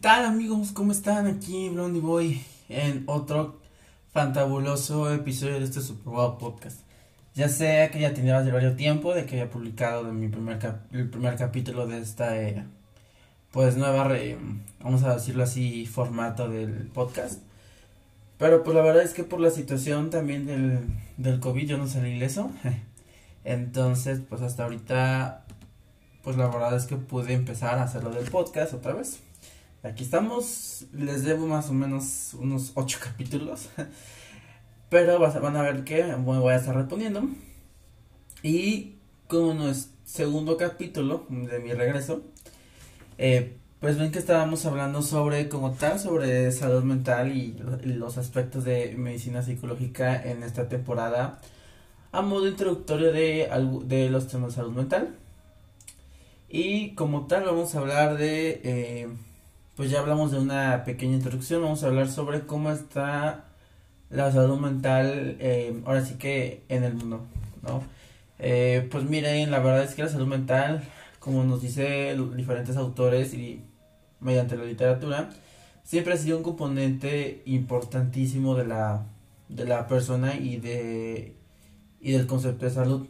tal amigos? ¿Cómo están? Aquí Blondie Boy en otro fantabuloso episodio de este Super Wow Podcast. Ya sé que ya tenía varios tiempo de que había publicado mi primer el primer capítulo de esta eh, pues nueva, vamos a decirlo así, formato del podcast. Pero pues la verdad es que por la situación también del, del COVID yo no salí ileso. Entonces pues hasta ahorita pues la verdad es que pude empezar a hacerlo del podcast otra vez. Aquí estamos, les debo más o menos unos ocho capítulos, pero van a ver que voy a estar respondiendo. Y como es segundo capítulo de mi regreso, eh, pues ven que estábamos hablando sobre como tal, sobre salud mental y los aspectos de medicina psicológica en esta temporada a modo introductorio de, de los temas de salud mental. Y como tal vamos a hablar de, eh, pues ya hablamos de una pequeña introducción, vamos a hablar sobre cómo está la salud mental, eh, ahora sí que en el mundo, ¿no? Eh, pues miren, la verdad es que la salud mental, como nos dice diferentes autores y mediante la literatura, siempre ha sido un componente importantísimo de la, de la persona y, de, y del concepto de salud.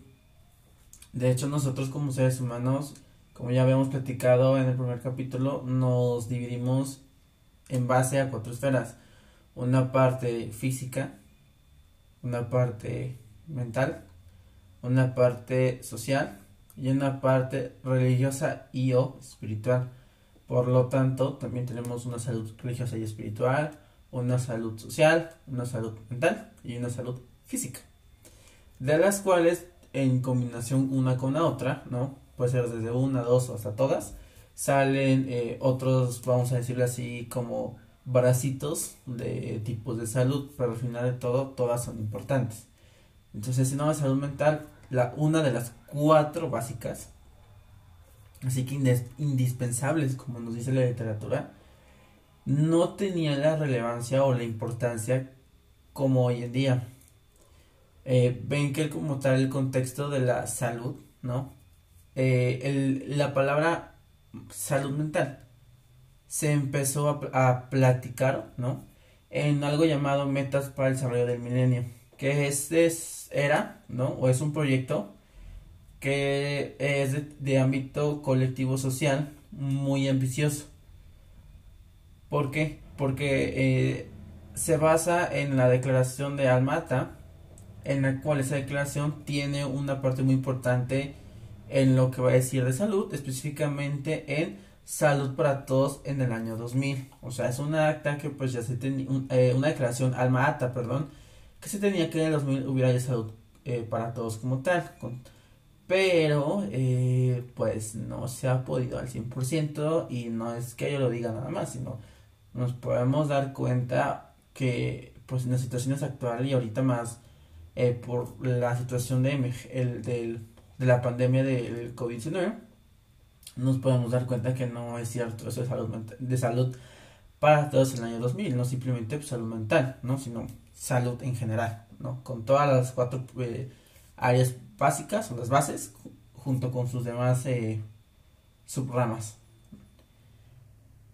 De hecho, nosotros como seres humanos, como ya habíamos platicado en el primer capítulo, nos dividimos en base a cuatro esferas. Una parte física, una parte mental, una parte social y una parte religiosa y o espiritual. Por lo tanto, también tenemos una salud religiosa y espiritual, una salud social, una salud mental y una salud física. De las cuales, en combinación una con la otra, ¿no? Puede ser desde una, dos hasta todas, salen eh, otros, vamos a decirlo así, como bracitos de tipos de salud, pero al final de todo, todas son importantes. Entonces, si no la salud mental, la, una de las cuatro básicas, así que indispensables, como nos dice la literatura, no tenía la relevancia o la importancia como hoy en día. Eh, ven que como tal el contexto de la salud, ¿no? Eh, el, la palabra salud mental se empezó a, a, platicar, ¿no? En algo llamado Metas para el Desarrollo del Milenio, que este es, era, ¿no? O es un proyecto que es de, ámbito colectivo social muy ambicioso. ¿Por qué? Porque eh, se basa en la declaración de Almata, en la cual esa declaración tiene una parte muy importante en lo que va a decir de salud, específicamente en salud para todos en el año 2000. O sea, es una acta que pues ya se tenía, eh, una declaración alma ata, perdón, que se tenía que en el 2000 hubiera ya salud eh, para todos como tal. pero eh, pues no se ha podido al 100% y no es que yo lo diga nada más, sino nos podemos dar cuenta que pues en las situaciones actuales y ahorita más por la situación de el, del de la pandemia del COVID-19, nos podemos dar cuenta que no es cierto eso de salud, de salud para todos en el año 2000, no simplemente pues, salud mental, ¿no? sino salud en general, ¿no? con todas las cuatro eh, áreas básicas o las bases junto con sus demás eh, subramas.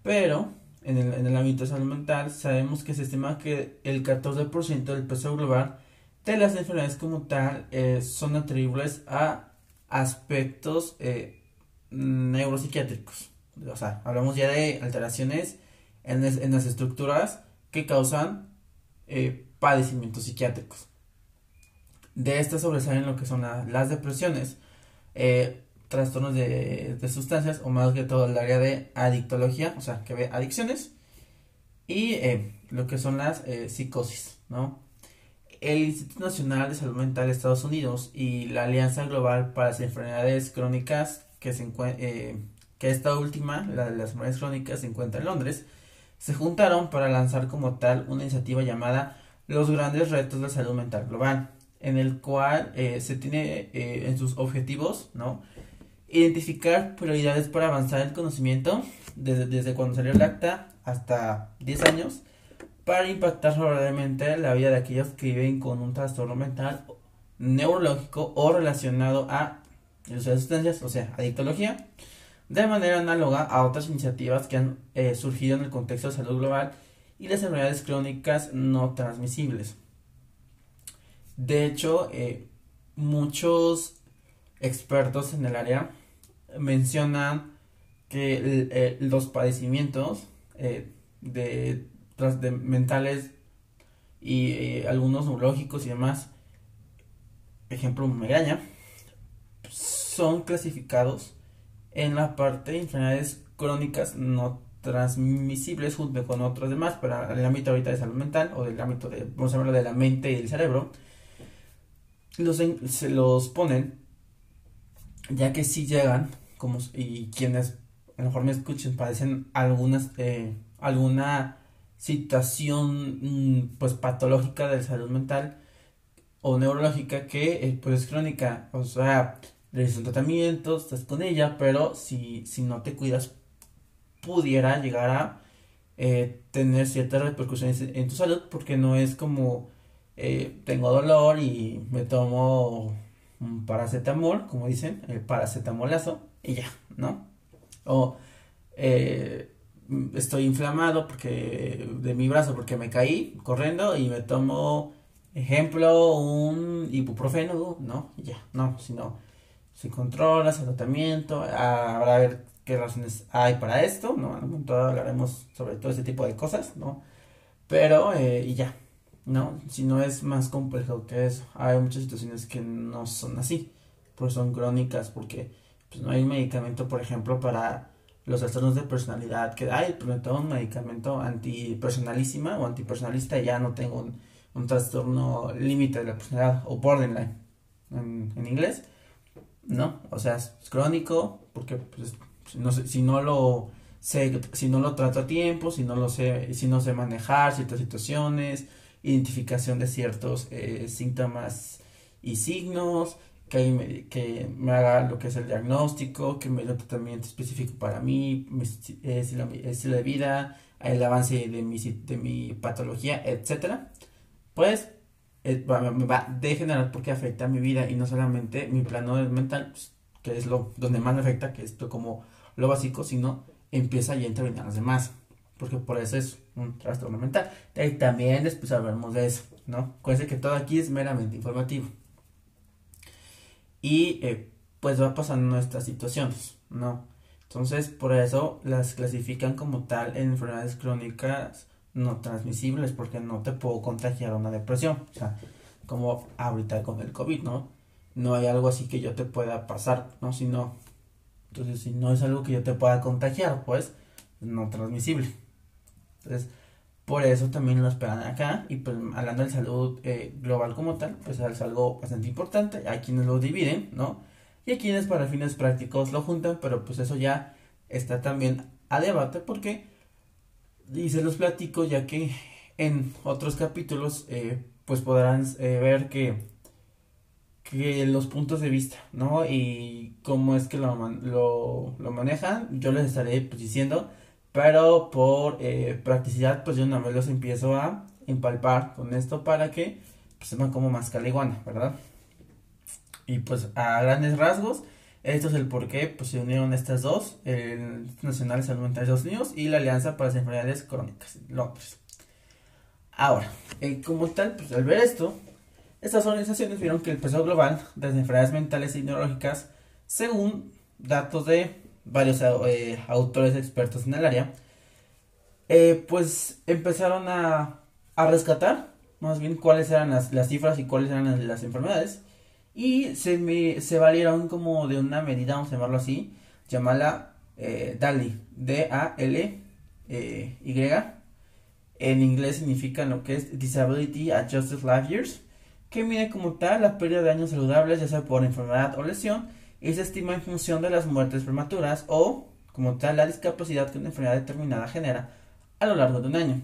Pero en el, en el ámbito de salud mental sabemos que se estima que el 14% del peso global de las enfermedades como tal eh, son atribuibles a aspectos eh, neuropsiquiátricos. O sea, hablamos ya de alteraciones en, las estructuras que causan eh, padecimientos psiquiátricos. De estas sobresalen lo que son las depresiones, eh, trastornos de, sustancias o más que todo el área de adictología, o sea, que ve adicciones y lo que son las psicosis, ¿no? El Instituto Nacional de Salud Mental de Estados Unidos y la Alianza Global para las Enfermedades Crónicas, que, se eh, que esta última, la de las enfermedades crónicas, se encuentra en Londres, se juntaron para lanzar como tal una iniciativa llamada Los Grandes Retos de Salud Mental Global, en el cual eh, se tiene eh, en sus objetivos, ¿no? Identificar prioridades para avanzar el conocimiento desde, desde cuando salió el acta hasta 10 años para impactar favorablemente la vida de aquellos que viven con un trastorno mental neurológico o relacionado a el uso de sustancias, o sea, adictología, de manera análoga a otras iniciativas que han eh, surgido en el contexto de salud global y las enfermedades crónicas no transmisibles. De hecho, eh, muchos expertos en el área mencionan que eh, los padecimientos de, de, mentales y algunos neurológicos y demás, ejemplo migraña, son clasificados en la parte de enfermedades crónicas no transmisibles junto con otros demás, pero en el ámbito ahorita de salud mental o del ámbito de, vamos a hablar de la mente y del cerebro, los, se los ponen, ya que si llegan, como, y quienes a lo mejor me escuchen, padecen algunas, eh, alguna situación mm, pues patológica de salud mental o neurológica que eh, pues es crónica, o sea, realizas un tratamiento, estás con ella, pero si, si no te cuidas, pudiera llegar a eh, tener ciertas repercusiones en tu salud, porque no es como eh, tengo dolor y me tomo un paracetamol, como dicen, el paracetamolazo, y ya, ¿no? O eh, estoy inflamado porque de mi brazo porque me caí corriendo y me tomo ejemplo un ibuprofeno, no, ya, no, sino se controla, el tratamiento, habrá ver qué razones hay para esto, ¿no? En un hablaremos sobre todo ese tipo de cosas, ¿no? Pero, eh, y ya, ¿no? Si no es más complejo que eso, hay muchas situaciones que no son así, pues son crónicas, porque pues no hay un medicamento, por ejemplo, para los trastornos de personalidad, que hay, pero me tomo un medicamento antipersonalísima o antipersonalista y ya no tengo un, un trastorno límite de la personalidad o borderline en, en inglés ¿no? O sea, es crónico porque pues, no sé, si no lo sé, si no lo trato a tiempo, si no lo sé, si no sé manejar ciertas situaciones, identificación de ciertos eh, síntomas y signos, que me, que me haga lo que es el diagnóstico, que me dé tratamiento específico para mí, mi estilo, de vida, el avance de mi, de mi patología, etcétera, pues eh, me va a degenerar porque afecta a mi vida y no solamente mi plano mental, pues, que es lo donde más me afecta, que es como lo básico, sino empieza ya a intervenir las demás, porque por eso es un trastorno mental. Y también después hablaremos de eso, ¿no? Acuérdense que todo aquí es meramente informativo. Y eh, pues va pasando estas situaciones, ¿no? Entonces, por eso las clasifican como tal en enfermedades crónicas no transmisibles porque no te puedo contagiar una depresión. O sea, como ahorita con el COVID, ¿no? No hay algo así que yo te pueda pasar, ¿no? Si no, entonces si no es algo que yo te pueda contagiar, pues no transmisible. Entonces, por eso también lo esperan acá. Y pues hablando de salud eh, global como tal, pues es algo bastante importante. Hay quienes lo dividen, ¿no? Y hay quienes para fines prácticos lo juntan, pero pues eso ya está también a debate porque y se los platico ya que en otros capítulos eh, pues podrán eh, ver que, que los puntos de vista, ¿no? Y cómo es que lo, lo, lo manejan, yo les estaré pues, diciendo, pero por eh, practicidad pues yo una vez los empiezo a empalpar con esto para que pues, sepan como más caliguana, ¿verdad? Y pues a grandes rasgos, esto es el por qué pues, se unieron estas dos, el Nacional de Salud Mental de Estados Unidos y la Alianza para las Enfermedades Crónicas, Londres. Ahora, eh, como tal, pues al ver esto, estas organizaciones vieron que el peso global de las enfermedades mentales y neurológicas, según datos de varios eh, autores expertos en el área, eh, pues empezaron a, a, rescatar más bien cuáles eran las, las cifras y cuáles eran las, enfermedades y se, me, se valieron como de una medida, vamos a llamarlo así, llamada eh, DALI, D-A-L-Y. En inglés significa lo que es Disability Adjusted Life Years, que mide como tal la pérdida de años saludables, ya sea por enfermedad o lesión, y se estima en función de las muertes prematuras o, como tal, la discapacidad que una enfermedad determinada genera a lo largo de un año.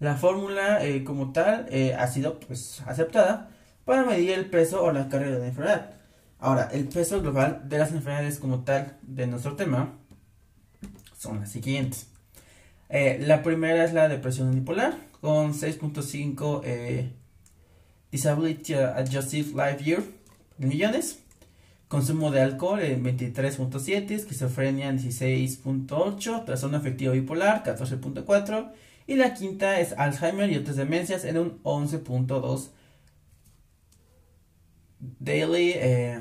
La fórmula eh, como tal eh, ha sido pues aceptada para medir el peso o la carga de la enfermedad. Ahora, el peso global de las enfermedades como tal de nuestro tema son las siguientes. Eh, la primera es la depresión unipolar con 6.5 eh, Disability Adjusted Life Year en millones. Consumo de alcohol en 23.7, esquizofrenia en 16.8, trastorno afectivo bipolar 14.4 y la quinta es Alzheimer y otras demencias en un 11.2. Daily eh,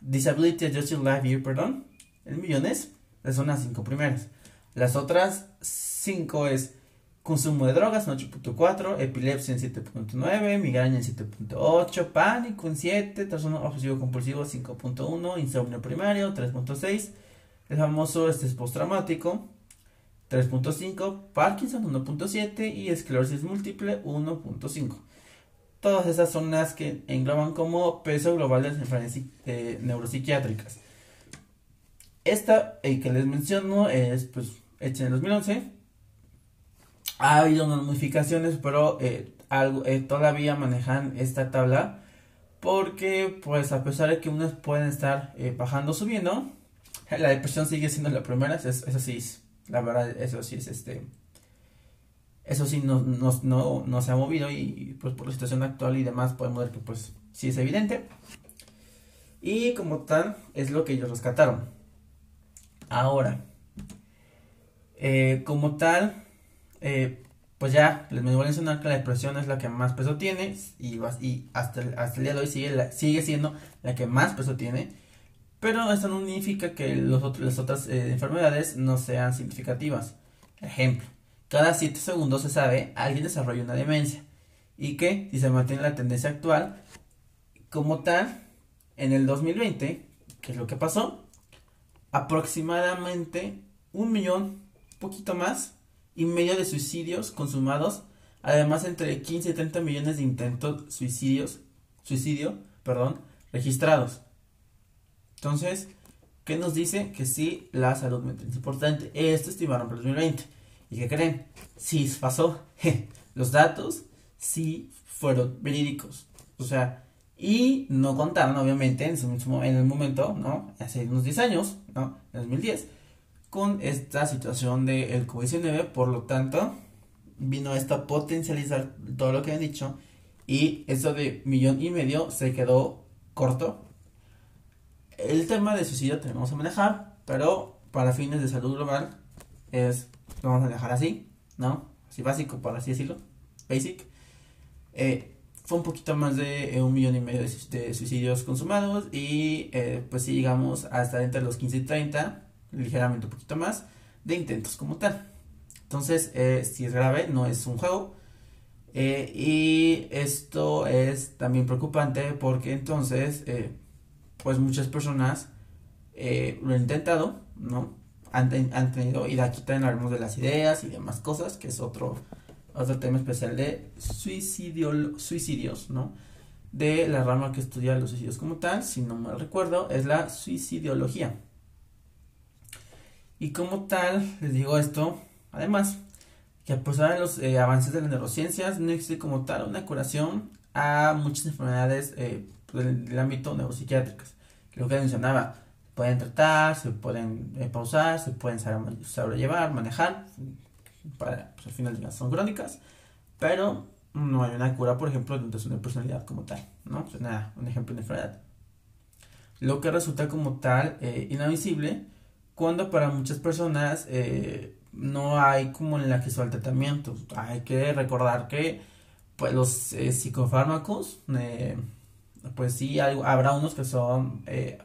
Disability Adjusted Life Year, perdón, en millones, son las cinco primeras. Las otras cinco es consumo de drogas en 8.4, epilepsia en 7.9, migraña en 7.8, pánico en 7, trastorno obsesivo compulsivo 5.1, insomnio primario 3.6, el famoso estrés postraumático 3.5, Parkinson 1.7 y esclerosis múltiple 1.5. Todas esas son las que engloban como peso global de las enfermedades neuropsiquiátricas. Esta eh, que les menciono es pues hecha en 2011. Ha habido unas modificaciones, pero eh, algo, todavía manejan esta tabla porque pues a pesar de que unas pueden estar bajando subiendo, la depresión sigue siendo la primera, eso, sí la verdad, eso sí es este. Eso sí no, no, se ha movido y pues por la situación actual y demás podemos ver que pues sí es evidente. Y como tal es lo que ellos rescataron. Ahora, eh, como tal, eh, pues ya les voy a mencionar que la depresión es la que más peso tiene y, y hasta, hasta el día de hoy sigue, sigue siendo la que más peso tiene. Pero esto no significa que los otros, las otras eh, enfermedades no sean significativas. Ejemplo, cada 7 segundos se sabe alguien desarrolla una demencia y que si se mantiene la tendencia actual, como tal, en el 2020, que es lo que pasó, aproximadamente un millón, poquito más, y medio de suicidios consumados, además entre 15 y 30 millones de intentos suicidios, suicidio, perdón, registrados. Entonces, ¿qué nos dice? Que sí, la salud mental es importante. Esto estimaron para el 2020. ¿Y qué creen? Sí pasó. Los datos sí fueron verídicos. O sea, y no contaron, obviamente, en, en el momento, ¿no? Hace unos 10 años, ¿no? En 2010, con esta situación del COVID-19. Por lo tanto, vino esto a potencializar todo lo que han dicho. Y eso de millón y medio se quedó corto el tema de suicidio tenemos que manejar, pero para fines de salud global es, lo vamos a dejar así, ¿no? Así básico, por así decirlo, basic. Eh, fue un poquito más de eh, un millón y medio de, suicidios consumados y eh, pues sí llegamos hasta entre los 15 y 30, ligeramente un poquito más, de intentos como tal. Entonces, si es grave, no es un juego. y esto es también preocupante porque entonces pues muchas personas eh, lo han intentado, ¿no? Han, tenido, y de aquí también hablamos de las ideas y demás cosas, que es otro, otro tema especial de suicidio, suicidios, ¿no? De la rama que estudia los suicidios como tal, si no me recuerdo, es la suicidiología. Y como tal, les digo esto, además, que a pesar de los eh, avances de las neurociencias, no existe como tal una curación a muchas enfermedades eh, del, ámbito neuropsiquiátricas. Lo que mencionaba, pueden tratar, se pueden eh, pausar, se pueden sobrellevar, manejar, para, pues, al final son crónicas, pero no hay una cura, por ejemplo, de una personalidad como tal, ¿no? Es un ejemplo de enfermedad. Lo que resulta como tal eh, inadmisible cuando para muchas personas eh, no hay como el acceso al tratamiento. Hay que recordar que pues los eh, psicofármacos pues sí, habrá unos que son eh,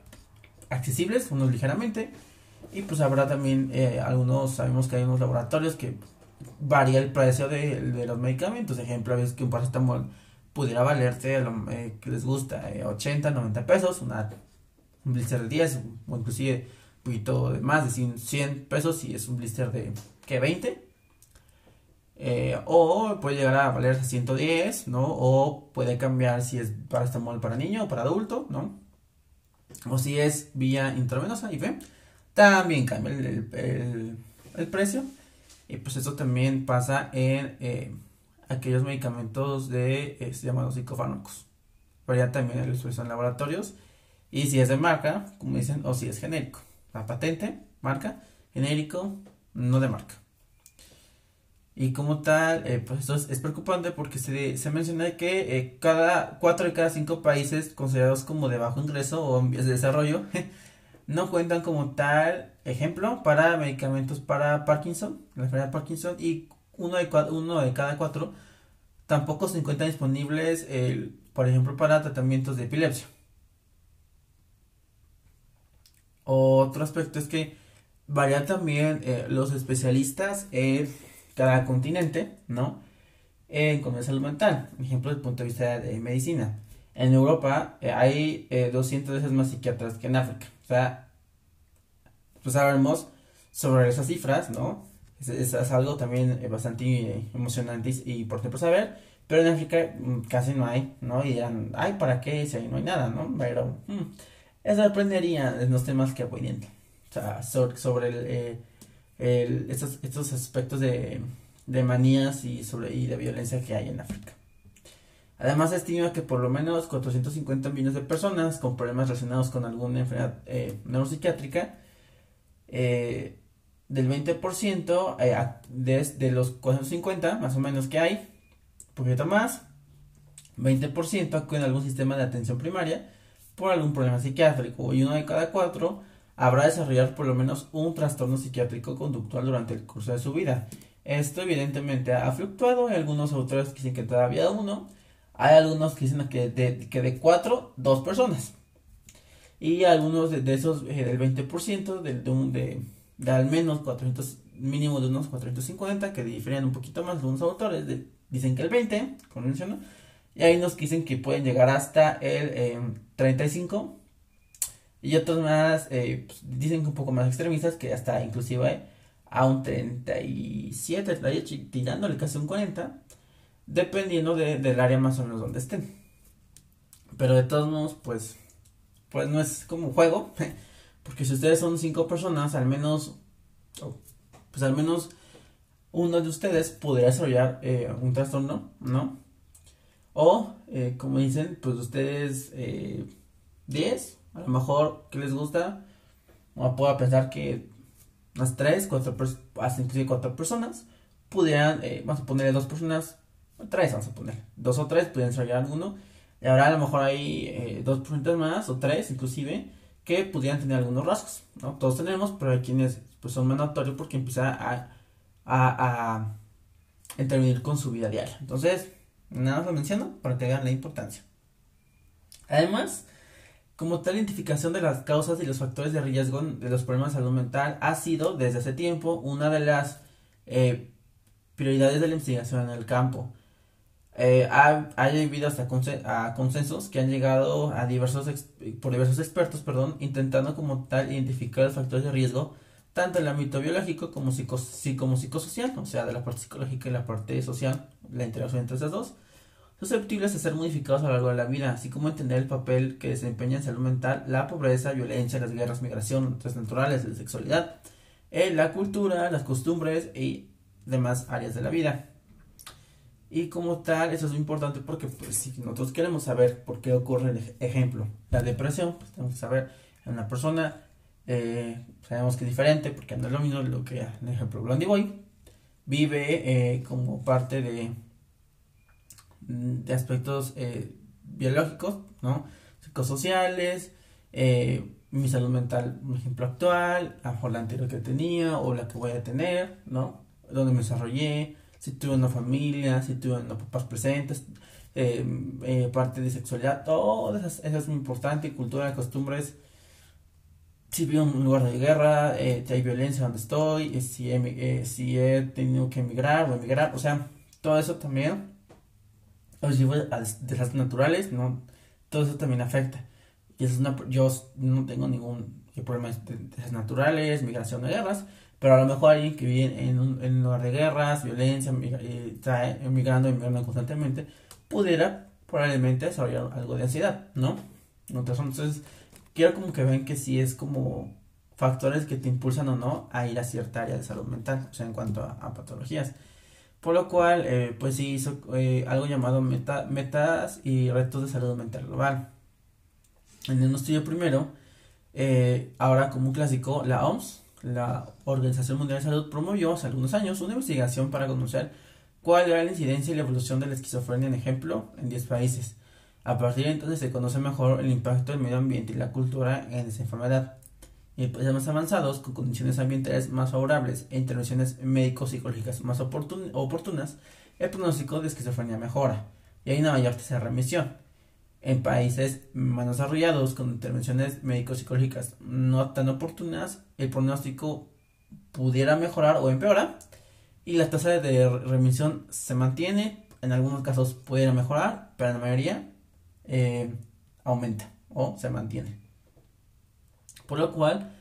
accesibles, unos ligeramente, y pues habrá también eh, algunos, sabemos que hay unos laboratorios que varía el precio de, los medicamentos, ejemplo, a veces que un paracetamol pudiera valerte, eh, que les gusta, 80, 90 pesos, un blister de 10, o inclusive un poquito de más de 100, pesos si es un blister de, que 20, eh, o puede llegar a valer 110, ¿no? O puede cambiar si es para paracetamol para niño o para adulto, ¿no? O si es vía intravenosa, y ve, también cambia el, precio. Y pues eso también pasa en eh, aquellos medicamentos de eh, llamados psicofármacos. Varía también el uso en laboratorios. Y si es de marca, como dicen, o si es genérico. La patente, marca, genérico, no de marca. Y como tal, eh, pues esto es, preocupante porque se, menciona que eh, cada cuatro de cada cinco países considerados como de bajo ingreso o en vías de desarrollo no cuentan como tal ejemplo para medicamentos para Parkinson, la enfermedad de Parkinson, y uno de, uno de cada cuatro tampoco se encuentran disponibles, por ejemplo, para tratamientos de epilepsia. Otro aspecto es que varía también eh, los especialistas en cada continente, ¿no? En de salud mental, por ejemplo, desde el punto de vista de medicina. En Europa eh, hay 200 eh, veces más psiquiatras que en África. O sea, pues sabemos sobre esas cifras, ¿no? Es, algo también bastante emocionante y importante saber. Pero en África mm, casi no hay, ¿no? Y dirán, ay, ¿para qué? Si ahí no hay nada, ¿no? Pero mm, eso aprendería en los temas que apoyan. O sea, sobre, el, eh, estos, aspectos de, manías y, sobre, y de violencia que hay en África. Además, se estima que por lo menos 450 millones de personas con problemas relacionados con alguna enfermedad eh, neuropsiquiátrica, eh, del 20% eh, de, de, los 450 más o menos que hay, poquito más, 20% acuden a algún sistema de atención primaria por algún problema psiquiátrico y uno de cada cuatro habrá desarrollar por lo menos un trastorno psiquiátrico conductual durante el curso de su vida. Esto evidentemente ha fluctuado, hay algunos autores que dicen que todavía uno, hay algunos que dicen que de, que de cuatro, dos personas. Y algunos de, esos, eh, del 20%, de, de, de, al menos 400, mínimo de unos 450, que difieren un poquito más de unos autores, de dicen que el 20, como menciono, y hay que dicen que pueden llegar hasta el 35, em, y otros más eh, pues, dicen que un poco más extremistas, que hasta inclusive a un 37, tirándole casi un 40, dependiendo del área más o menos donde estén. Pero de todos modos, pues, pues no es como un juego, porque si ustedes son 5 personas, al menos, pues al menos uno de ustedes podría desarrollar eh, un trastorno, ¿no? O, eh, como dicen, pues ustedes 10, eh, a lo mejor que les gusta, o puedo pensar que unas 3, 4, hasta inclusive 4 personas, pudieran, vamos a ponerle dos personas, 3 vamos a poner, dos o tres pudieran desarrollar alguno, y ahora a lo mejor hay dos personas más, o tres inclusive, que pudieran tener algunos rasgos, ¿no? Todos tenemos, pero hay quienes pues, son mandatorios porque empieza a a, a intervenir con su vida diaria. Entonces, nada más lo menciono para que vean la importancia. Además, como tal identificación de las causas y los factores de riesgo de los problemas de salud mental ha sido desde hace tiempo una de las eh, prioridades de la investigación en el campo. Eh, ha, ha habido hasta a consensos que han llegado a diversos por diversos expertos, perdón, intentando como tal identificar los factores de riesgo tanto el ámbito biológico como, psico, como psicosocial, o sea, de la parte psicológica y la parte social, la interacción entre esas dos, susceptibles de ser modificados a lo largo de la vida, así como entender el papel que desempeña en salud mental la pobreza, violencia, las guerras, migración, tres naturales, la sexualidad, eh, la cultura, las costumbres y demás áreas de la vida. Y como tal, eso es importante porque pues, si nosotros queremos saber por qué ocurre, el ejemplo, la depresión, pues tenemos que saber en una persona eh, sabemos que es diferente porque no es lo mismo lo que, en ejemplo, Blondie Boy vive eh, como parte de, de aspectos eh, biológicos, ¿no? Psicosociales, mi salud mental, un ejemplo actual, a mejor la anterior que tenía o la que voy a tener, ¿no? Donde me desarrollé, si tuve una familia, si tuve unos papás presentes, parte de sexualidad, todo eso es muy importante, cultura, costumbres, si vivo en un lugar de guerra, eh, hay violencia donde estoy, eh, si, he, eh, si he tenido que emigrar o emigrar, o sea, todo eso también, los desastres naturales, ¿no? todo eso también afecta. Y eso es una, yo no tengo ningún problema de desastres naturales, migración de guerras, pero a lo mejor alguien que vive en un, en lugar de guerras, violencia, está emigrando, emigrando constantemente, pudiera probablemente desarrollar algo de ansiedad, ¿no? Entonces, quiero como que vean que sí es como factores que te impulsan o no a ir a cierta área de salud mental, o sea, en cuanto a, patologías. Por lo cual, eh, pues sí hizo eh, algo llamado meta, metas y retos de salud mental global. En un estudio primero, eh, ahora como un clásico, la OMS, la Organización Mundial de Salud promovió hace algunos años una investigación para conocer cuál era la incidencia y la evolución de la esquizofrenia en ejemplo en 10 países. A partir de entonces se conoce mejor el impacto del medio ambiente y la cultura en esa enfermedad. En países más avanzados, con condiciones ambientales más favorables e intervenciones médico-psicológicas más oportunas, el pronóstico de esquizofrenia mejora y hay una mayor tasa de remisión. En países más desarrollados, con intervenciones médico-psicológicas no tan oportunas, el pronóstico pudiera mejorar o empeorar y la tasa de remisión se mantiene. En algunos casos pudiera mejorar, pero en la mayoría eh, aumenta o se mantiene. Por lo cual,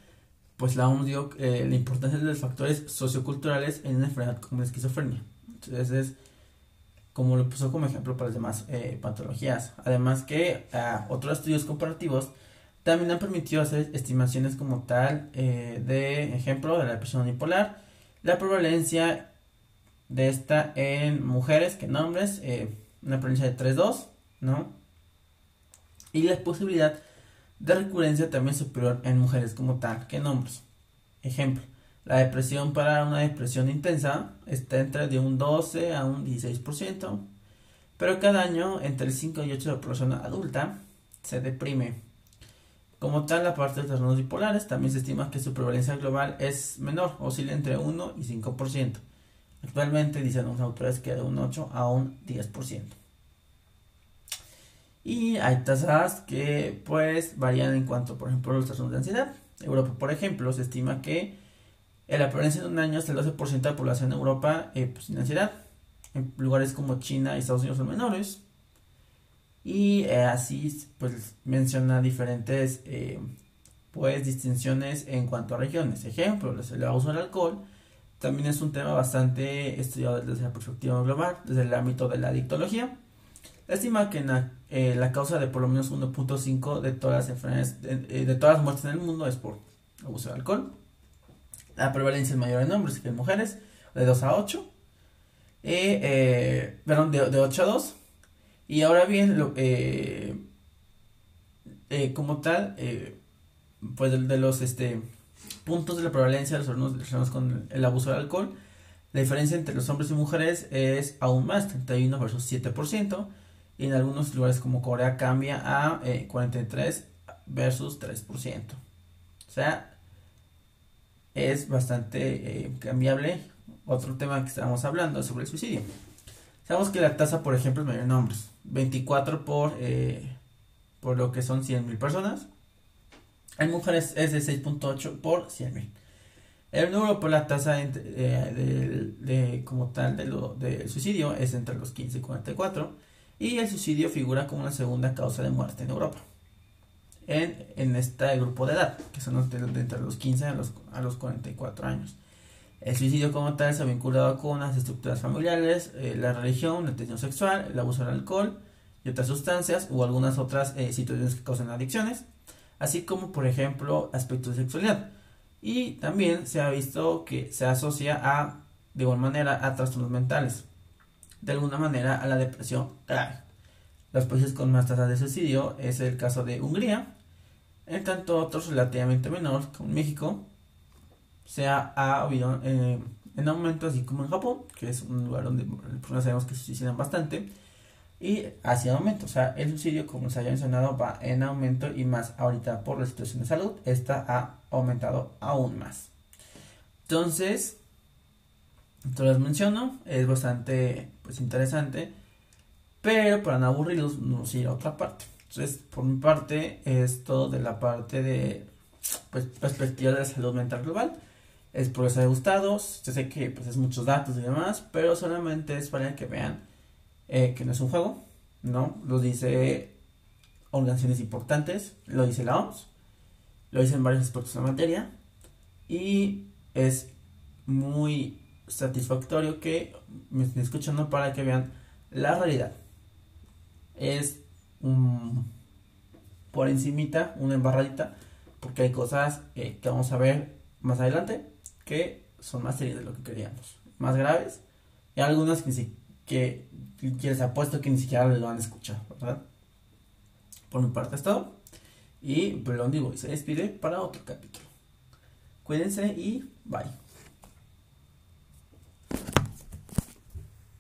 pues la OMS dio eh, la importancia de los factores socioculturales en una enfermedad como la esquizofrenia. Entonces es como lo puso como ejemplo para las demás eh, patologías. Además que ah, otros estudios comparativos también han permitido hacer estimaciones como tal de ejemplo de la depresión unipolar, la prevalencia de esta en mujeres que en hombres, una prevalencia de 3-2, ¿no? Y la posibilidad de recurrencia también superior en mujeres como tal que en hombres. Ejemplo, la depresión para una depresión intensa está entre de un 12 a un 16%, pero cada año entre el 5 y 8 de la población adulta se deprime. Como tal, la parte de trastornos bipolares también se estima que su prevalencia global es menor, oscila entre 1 y 5%. Actualmente dicen los autores que de un 8 a un 10%. Y hay tasas que pues varían en cuanto, por ejemplo, los trastornos de ansiedad. Europa, por ejemplo, se estima que en la prevalencia de un año hasta el 12% de la población en Europa eh, pues, sin ansiedad. En lugares como China y Estados Unidos son menores. Y eh, así pues menciona diferentes eh, pues distinciones en cuanto a regiones. Ejemplo, el abuso del alcohol también es un tema bastante estudiado desde la perspectiva global, desde el ámbito de la adictología. Estima que la, la, causa de por lo menos 1.5 de todas las enfermedades, de, de todas las muertes en el mundo es por abuso de alcohol. La prevalencia es mayor en hombres que en mujeres, de 2 a 8. Eh, perdón, de, 8 a 2. Y ahora bien, eh, eh, como tal, pues de, los este, puntos de la prevalencia de los relacionados con el abuso del alcohol, la diferencia entre los hombres y mujeres es aún más, 31 versus 7%, y en algunos lugares como Corea cambia a 43 versus 3%. O sea, es bastante eh, cambiable. Otro tema que estábamos hablando sobre el suicidio. Sabemos que la tasa, por ejemplo, es mayor en hombres. 24 por, eh, por lo que son 100.000 personas. En mujeres es de 6.8 por 100.000. En Europa la tasa eh, de, como tal de lo, del suicidio es entre los 15 y 44 y el suicidio figura como la segunda causa de muerte en Europa en, en este grupo de edad, que son entre los 15 a los, a los 44 años. El suicidio como tal se ha vinculado con las estructuras familiares, eh, la religión, la tensión sexual, el abuso del alcohol y otras sustancias o algunas otras eh, situaciones que causan adicciones, así como por ejemplo aspectos de sexualidad. Y también se ha visto que se asocia a, de igual manera, a trastornos mentales, de alguna manera a la depresión Los países con más tasas de suicidio es el caso de Hungría, en tanto otros relativamente menores, como México, se ha, habido eh, en aumento, así como en Japón, que es un lugar donde sabemos que se suicidan bastante, y así aumento. O sea, el suicidio, como se había mencionado, va en aumento y más ahorita por la situación de salud, esta ha aumentado aún más. Entonces, entonces les menciono, es bastante pues interesante, pero para no aburrirlos, nos ir a otra parte. Entonces, por mi parte, es todo de la parte de pues, perspectiva de la salud mental global. Es por eso haya gustado. Yo sé que pues, es muchos datos y demás, pero solamente es para que vean eh, que no es un juego, ¿no? Lo dice organizaciones importantes, lo dice la OMS, lo dicen varios expertos en la materia, y es muy satisfactorio que me estén escuchando para que vean la realidad. Es por encimita, una embarradita, porque hay cosas eh, que vamos a ver más adelante que son más serias de lo que queríamos, más graves, y algunas que, que, que les apuesto que ni siquiera lo han escuchado, ¿verdad? Por mi parte es todo, y perdón digo, se despide para otro capítulo. Cuídense y bye.